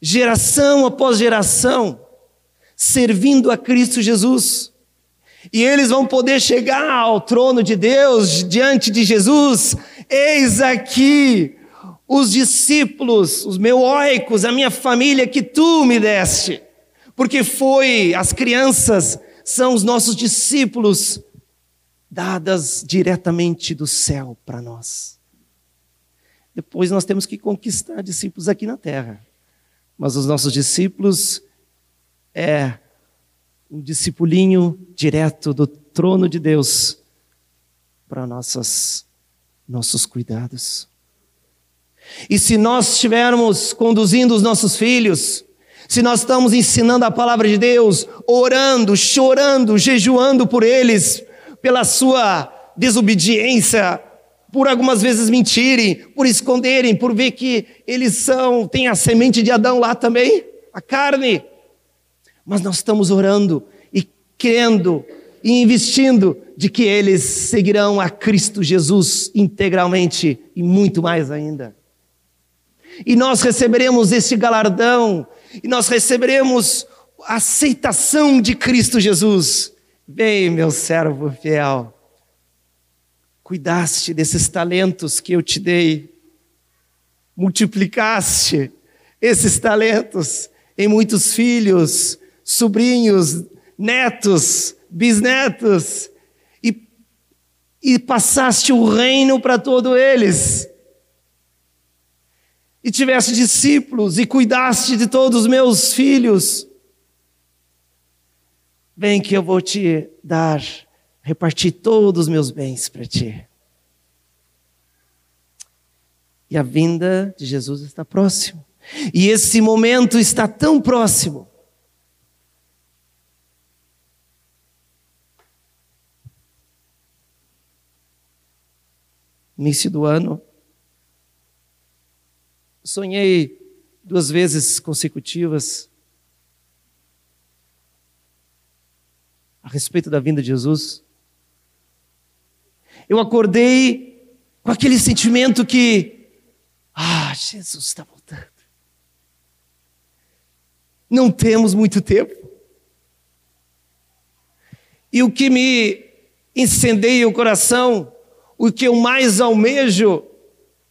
geração após geração, servindo a Cristo Jesus. E eles vão poder chegar ao trono de Deus diante de Jesus. Eis aqui os discípulos, os meus a minha família que tu me deste. Porque foi, as crianças são os nossos discípulos, dadas diretamente do céu para nós. Depois nós temos que conquistar discípulos aqui na terra. Mas os nossos discípulos é um discipulinho direto do trono de Deus para nossas nossos cuidados. E se nós estivermos conduzindo os nossos filhos, se nós estamos ensinando a palavra de Deus, orando, chorando, jejuando por eles, pela sua desobediência, por algumas vezes mentirem, por esconderem, por ver que eles são, têm a semente de Adão lá também, a carne. Mas nós estamos orando e crendo e investindo de que eles seguirão a Cristo Jesus integralmente e muito mais ainda. E nós receberemos este galardão, e nós receberemos a aceitação de Cristo Jesus. Vem, meu servo fiel, cuidaste desses talentos que eu te dei, multiplicaste esses talentos em muitos filhos, sobrinhos, netos, bisnetos, e, e passaste o reino para todos eles. E tiveste discípulos e cuidaste de todos os meus filhos. Vem que eu vou te dar, repartir todos os meus bens para ti. E a vinda de Jesus está próximo. E esse momento está tão próximo início do ano. Sonhei duas vezes consecutivas a respeito da vinda de Jesus. Eu acordei com aquele sentimento que, ah, Jesus está voltando. Não temos muito tempo. E o que me incendeia o coração o que eu mais almejo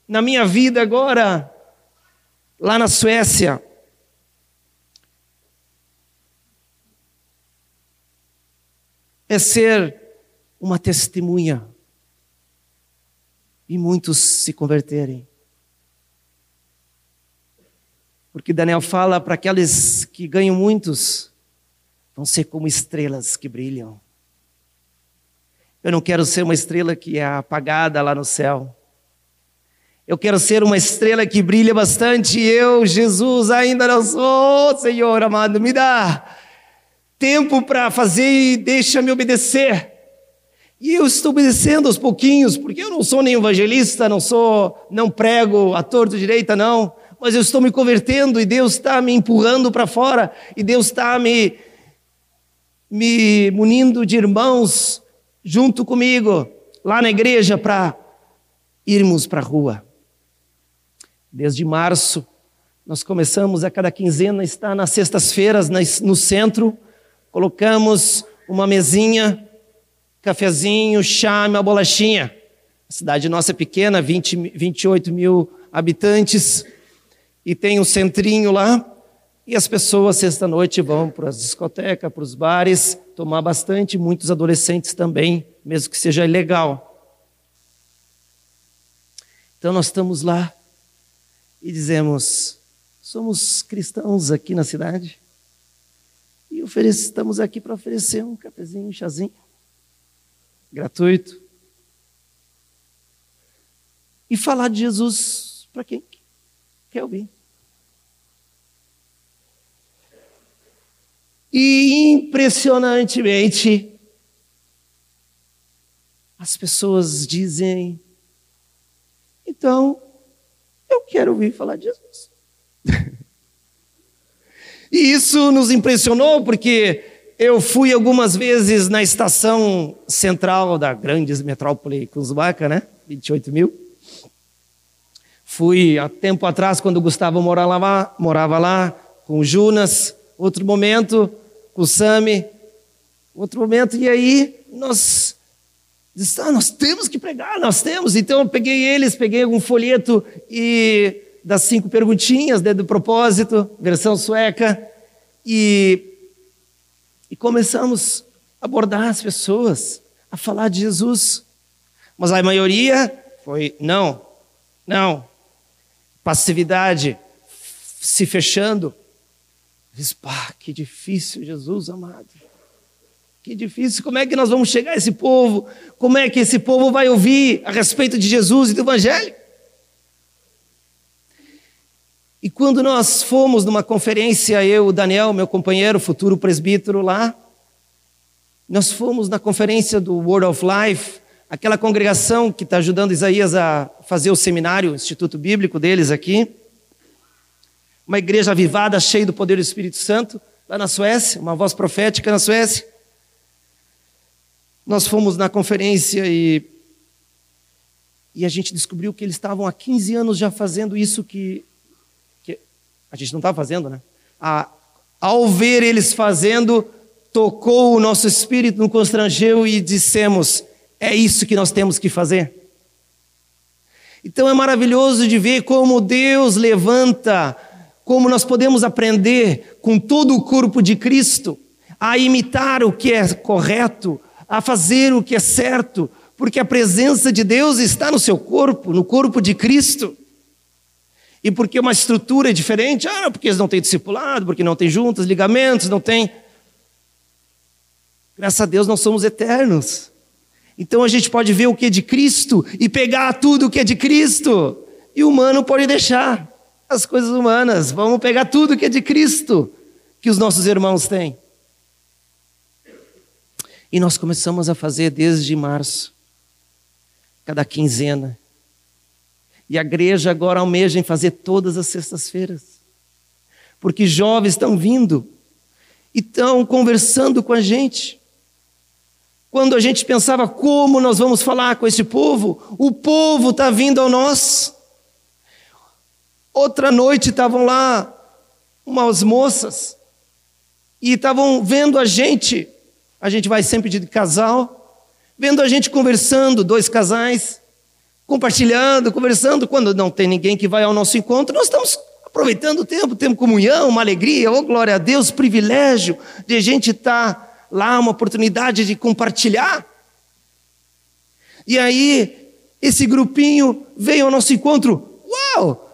na minha vida agora, lá na Suécia. É ser uma testemunha e muitos se converterem. Porque Daniel fala para aqueles que ganham muitos, vão ser como estrelas que brilham. Eu não quero ser uma estrela que é apagada lá no céu. Eu quero ser uma estrela que brilha bastante. Eu, Jesus, ainda não sou, Senhor amado. Me dá tempo para fazer e deixa-me obedecer. E eu estou obedecendo aos pouquinhos, porque eu não sou nem evangelista, não sou, não prego a torto direita, não. Mas eu estou me convertendo e Deus está me empurrando para fora e Deus está me, me munindo de irmãos junto comigo lá na igreja para irmos para a rua. Desde março, nós começamos a cada quinzena estar nas sextas-feiras no centro, colocamos uma mesinha, cafezinho, chá, uma bolachinha. A cidade nossa é pequena, 20, 28 mil habitantes, e tem um centrinho lá, e as pessoas, sexta-noite, vão para as discotecas, para os bares, tomar bastante, muitos adolescentes também, mesmo que seja ilegal. Então nós estamos lá e dizemos: somos cristãos aqui na cidade e estamos aqui para oferecer um cafezinho, um chazinho, gratuito. E falar de Jesus para quem quer ouvir. E impressionantemente, as pessoas dizem: então, eu quero ouvir falar de Jesus. e isso nos impressionou porque eu fui algumas vezes na estação central da grande metrópole Cusbaca, né? 28 mil. Fui há tempo atrás, quando o Gustavo morava lá, morava lá com o Junas. Outro momento, com o Sami, Outro momento, e aí nós disse, ah, nós temos que pregar, nós temos. Então eu peguei eles, peguei um folheto e das cinco perguntinhas né, do propósito, versão sueca, e, e começamos a abordar as pessoas, a falar de Jesus. Mas a maioria foi não, não, passividade, se fechando. Diz, pá, que difícil, Jesus amado. Que difícil, como é que nós vamos chegar a esse povo? Como é que esse povo vai ouvir a respeito de Jesus e do Evangelho? E quando nós fomos numa conferência, eu, o Daniel, meu companheiro, futuro presbítero lá, nós fomos na conferência do Word of Life, aquela congregação que está ajudando Isaías a fazer o seminário, o Instituto Bíblico deles aqui. Uma igreja avivada, cheia do poder do Espírito Santo, lá na Suécia, uma voz profética na Suécia. Nós fomos na conferência e, e a gente descobriu que eles estavam há 15 anos já fazendo isso que a gente não estava fazendo, né? A, ao ver eles fazendo, tocou o nosso espírito, nos constrangeu e dissemos: é isso que nós temos que fazer. Então é maravilhoso de ver como Deus levanta, como nós podemos aprender com todo o corpo de Cristo a imitar o que é correto, a fazer o que é certo, porque a presença de Deus está no seu corpo, no corpo de Cristo. E porque uma estrutura é diferente, ah, porque eles não têm discipulado, porque não têm juntas, ligamentos, não têm. Graças a Deus nós somos eternos. Então a gente pode ver o que é de Cristo e pegar tudo o que é de Cristo. E o humano pode deixar as coisas humanas. Vamos pegar tudo o que é de Cristo que os nossos irmãos têm. E nós começamos a fazer desde março, cada quinzena. E a igreja agora almeja em fazer todas as sextas-feiras. Porque jovens estão vindo e estão conversando com a gente. Quando a gente pensava como nós vamos falar com esse povo, o povo está vindo ao nós. Outra noite estavam lá umas moças e estavam vendo a gente a gente vai sempre de casal, vendo a gente conversando, dois casais, compartilhando, conversando. Quando não tem ninguém que vai ao nosso encontro, nós estamos aproveitando o tempo, temos comunhão, uma alegria, oh glória a Deus, privilégio de a gente estar tá lá, uma oportunidade de compartilhar. E aí, esse grupinho veio ao nosso encontro. Uau!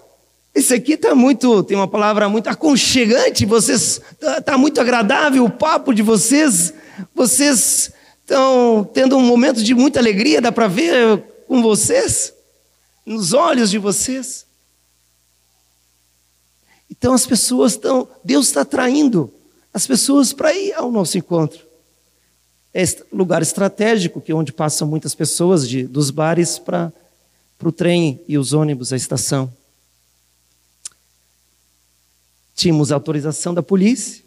Esse aqui está muito, tem uma palavra muito aconchegante, vocês está tá muito agradável o papo de vocês. Vocês estão tendo um momento de muita alegria, dá para ver com vocês, nos olhos de vocês. Então as pessoas estão, Deus está atraindo as pessoas para ir ao nosso encontro. É lugar estratégico, que é onde passam muitas pessoas de, dos bares para o trem e os ônibus, a estação. Tínhamos autorização da polícia.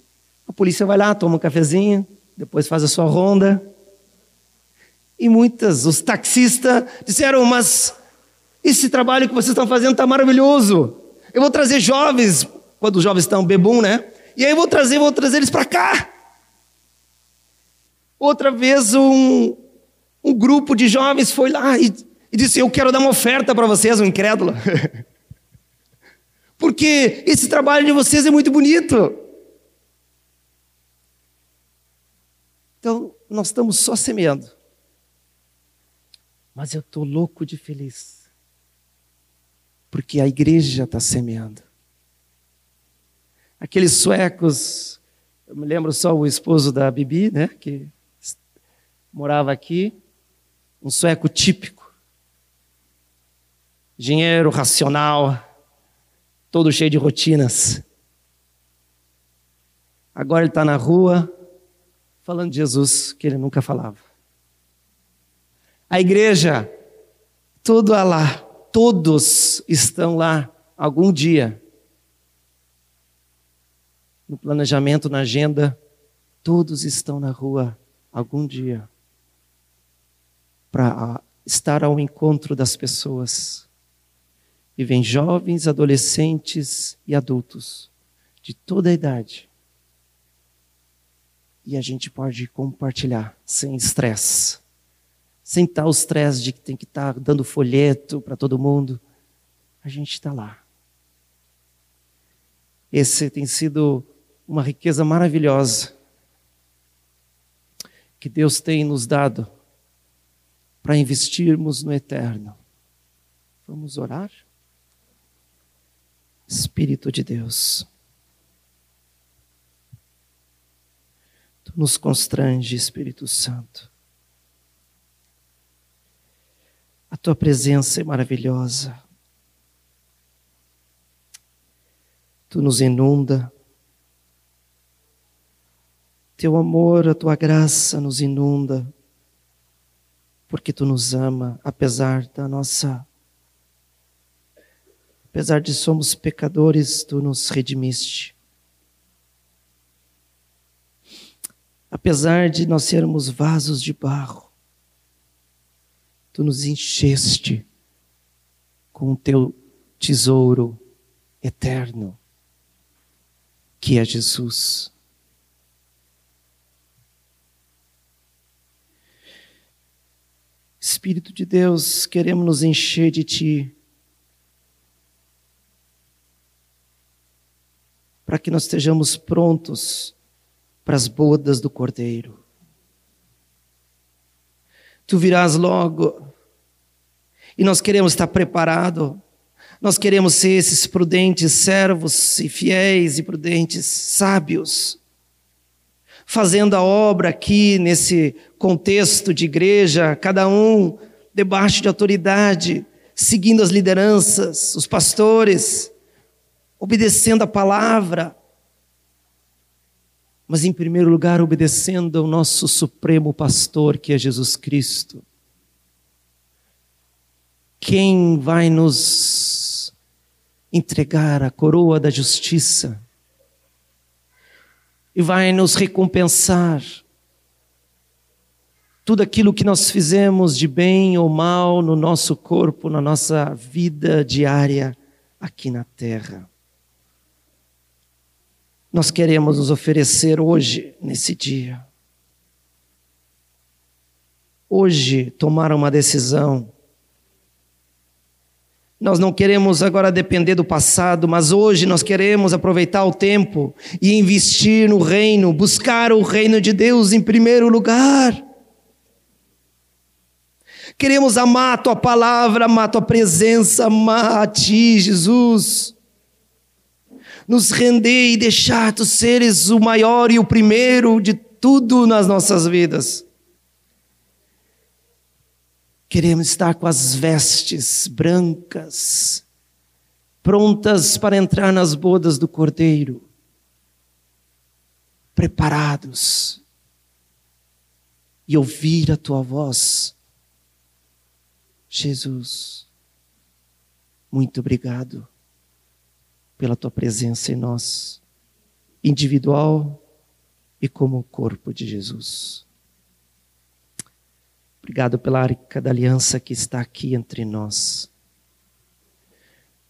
A polícia vai lá, toma um cafezinho, depois faz a sua ronda. E muitas, os taxistas, disseram: Mas esse trabalho que vocês estão fazendo está maravilhoso. Eu vou trazer jovens, quando os jovens estão bebum, né? E aí eu vou trazer, vou trazer eles para cá. Outra vez um, um grupo de jovens foi lá e, e disse: Eu quero dar uma oferta para vocês, um incrédulo. Porque esse trabalho de vocês é muito bonito. Então, nós estamos só semeando. Mas eu estou louco de feliz. Porque a igreja está semeando. Aqueles suecos, eu me lembro só o esposo da Bibi, né, que morava aqui, um sueco típico. Dinheiro racional, todo cheio de rotinas. Agora ele está na rua, falando de Jesus que ele nunca falava. A igreja, tudo lá, todos estão lá algum dia. No planejamento, na agenda, todos estão na rua algum dia para estar ao encontro das pessoas. E vem jovens, adolescentes e adultos de toda a idade e a gente pode compartilhar sem estresse. Sem estar o estresse de que tem que estar dando folheto para todo mundo. A gente está lá. Esse tem sido uma riqueza maravilhosa que Deus tem nos dado para investirmos no eterno. Vamos orar? Espírito de Deus. Tu nos constrange, Espírito Santo. Tua presença é maravilhosa. Tu nos inunda. Teu amor, a tua graça nos inunda, porque tu nos ama, apesar da nossa. Apesar de somos pecadores, tu nos redimiste. Apesar de nós sermos vasos de barro, tu nos encheste com o teu tesouro eterno, que é Jesus. Espírito de Deus, queremos nos encher de Ti. Para que nós estejamos prontos para as bodas do Cordeiro. Tu virás logo e nós queremos estar preparados. Nós queremos ser esses prudentes servos e fiéis e prudentes sábios, fazendo a obra aqui nesse contexto de igreja, cada um debaixo de autoridade, seguindo as lideranças, os pastores, obedecendo a palavra, mas em primeiro lugar obedecendo ao nosso supremo pastor, que é Jesus Cristo. Quem vai nos entregar a coroa da justiça e vai nos recompensar tudo aquilo que nós fizemos de bem ou mal no nosso corpo, na nossa vida diária aqui na terra nós queremos nos oferecer hoje, nesse dia. Hoje, tomar uma decisão. Nós não queremos agora depender do passado, mas hoje nós queremos aproveitar o tempo e investir no reino, buscar o reino de Deus em primeiro lugar. Queremos amar a tua palavra, amar a tua presença, amar a ti, Jesus nos render e deixar tu seres o maior e o primeiro de tudo nas nossas vidas. Queremos estar com as vestes brancas, prontas para entrar nas bodas do Cordeiro, preparados e ouvir a tua voz. Jesus, muito obrigado pela tua presença em nós, individual e como corpo de Jesus. Obrigado pela arca da aliança que está aqui entre nós.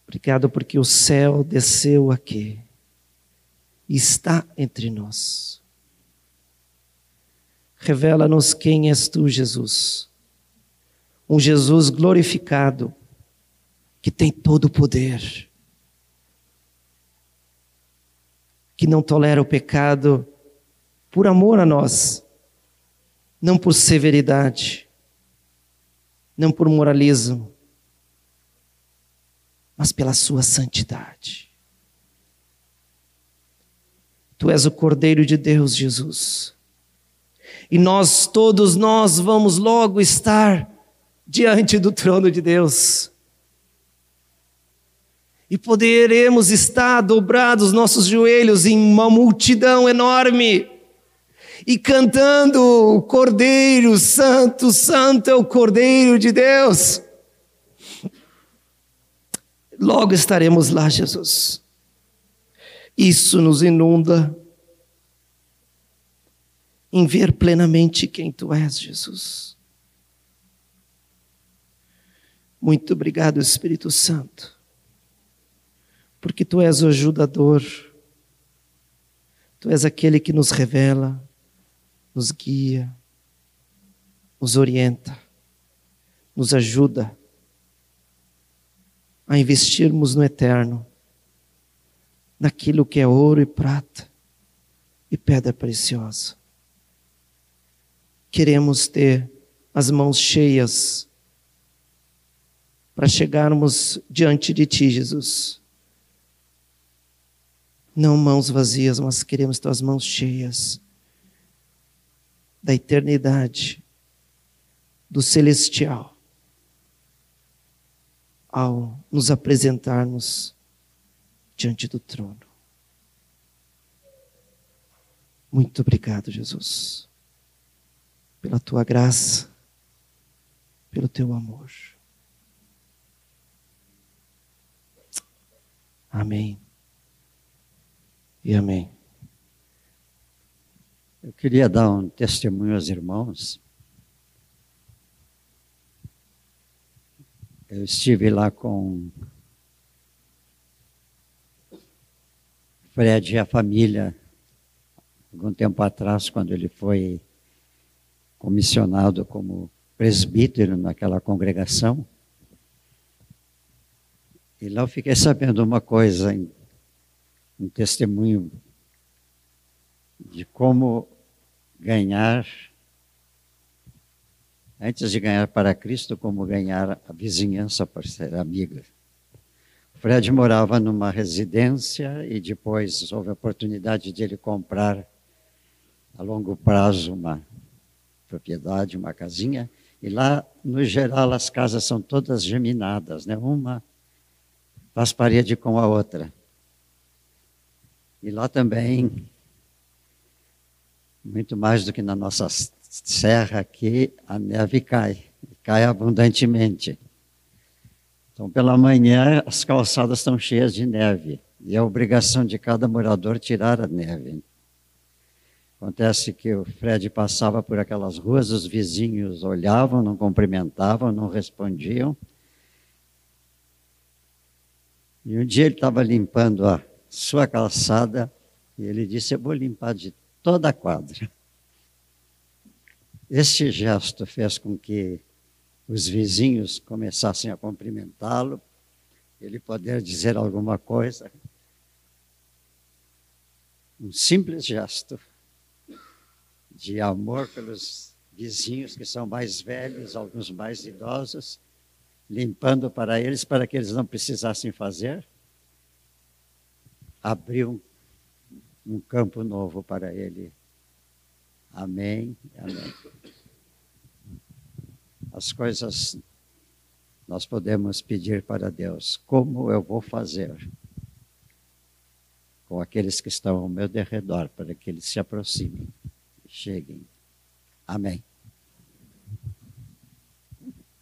Obrigado porque o céu desceu aqui e está entre nós. Revela-nos quem és tu, Jesus. Um Jesus glorificado, que tem todo o poder que não tolera o pecado por amor a nós, não por severidade, não por moralismo, mas pela sua santidade. Tu és o Cordeiro de Deus, Jesus. E nós, todos nós, vamos logo estar diante do trono de Deus e poderemos estar dobrados nossos joelhos em uma multidão enorme e cantando: Cordeiro Santo, Santo é o Cordeiro de Deus. Logo estaremos lá, Jesus. Isso nos inunda em ver plenamente quem tu és, Jesus. Muito obrigado, Espírito Santo porque tu és o ajudador, tu és aquele que nos revela, nos guia, nos orienta, nos ajuda a investirmos no eterno, naquilo que é ouro e prata e pedra preciosa. Queremos ter as mãos cheias para chegarmos diante de Ti, Jesus. Não mãos vazias, mas queremos tuas mãos cheias da eternidade, do celestial, ao nos apresentarmos diante do trono. Muito obrigado, Jesus, pela tua graça, pelo teu amor. Amém. E amém.
Eu queria dar um testemunho aos irmãos. Eu estive lá com Fred e a família algum tempo atrás, quando ele foi comissionado como presbítero naquela congregação. E lá eu fiquei sabendo uma coisa, um testemunho de como ganhar, antes de ganhar para Cristo, como ganhar a vizinhança para ser amiga. Fred morava numa residência e depois houve a oportunidade de ele comprar a longo prazo uma propriedade, uma casinha. E lá, no geral, as casas são todas geminadas, né? Uma faz parede com a outra. E lá também, muito mais do que na nossa serra aqui, a neve cai, cai abundantemente. Então, pela manhã, as calçadas estão cheias de neve. E é obrigação de cada morador tirar a neve. Acontece que o Fred passava por aquelas ruas, os vizinhos olhavam, não cumprimentavam, não respondiam. E um dia ele estava limpando a sua calçada e ele disse: Eu vou limpar de toda a quadra. Este gesto fez com que os vizinhos começassem a cumprimentá-lo, ele poder dizer alguma coisa. Um simples gesto de amor pelos vizinhos que são mais velhos, alguns mais idosos, limpando para eles, para que eles não precisassem fazer, abriu um campo novo para ele. Amém. Amém as coisas nós podemos pedir para Deus: como eu vou fazer com aqueles que estão ao meu derredor, para que eles se aproximem, cheguem. Amém.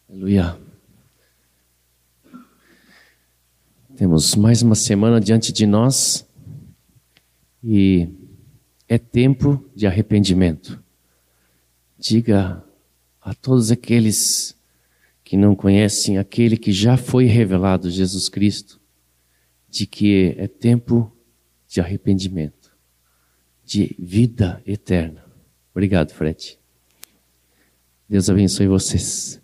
Aleluia. Temos mais uma semana diante de nós e é tempo de arrependimento. Diga a todos aqueles que não conhecem aquele que já foi revelado, Jesus Cristo, de que é tempo de arrependimento, de vida eterna. Obrigado, Fred. Deus abençoe vocês.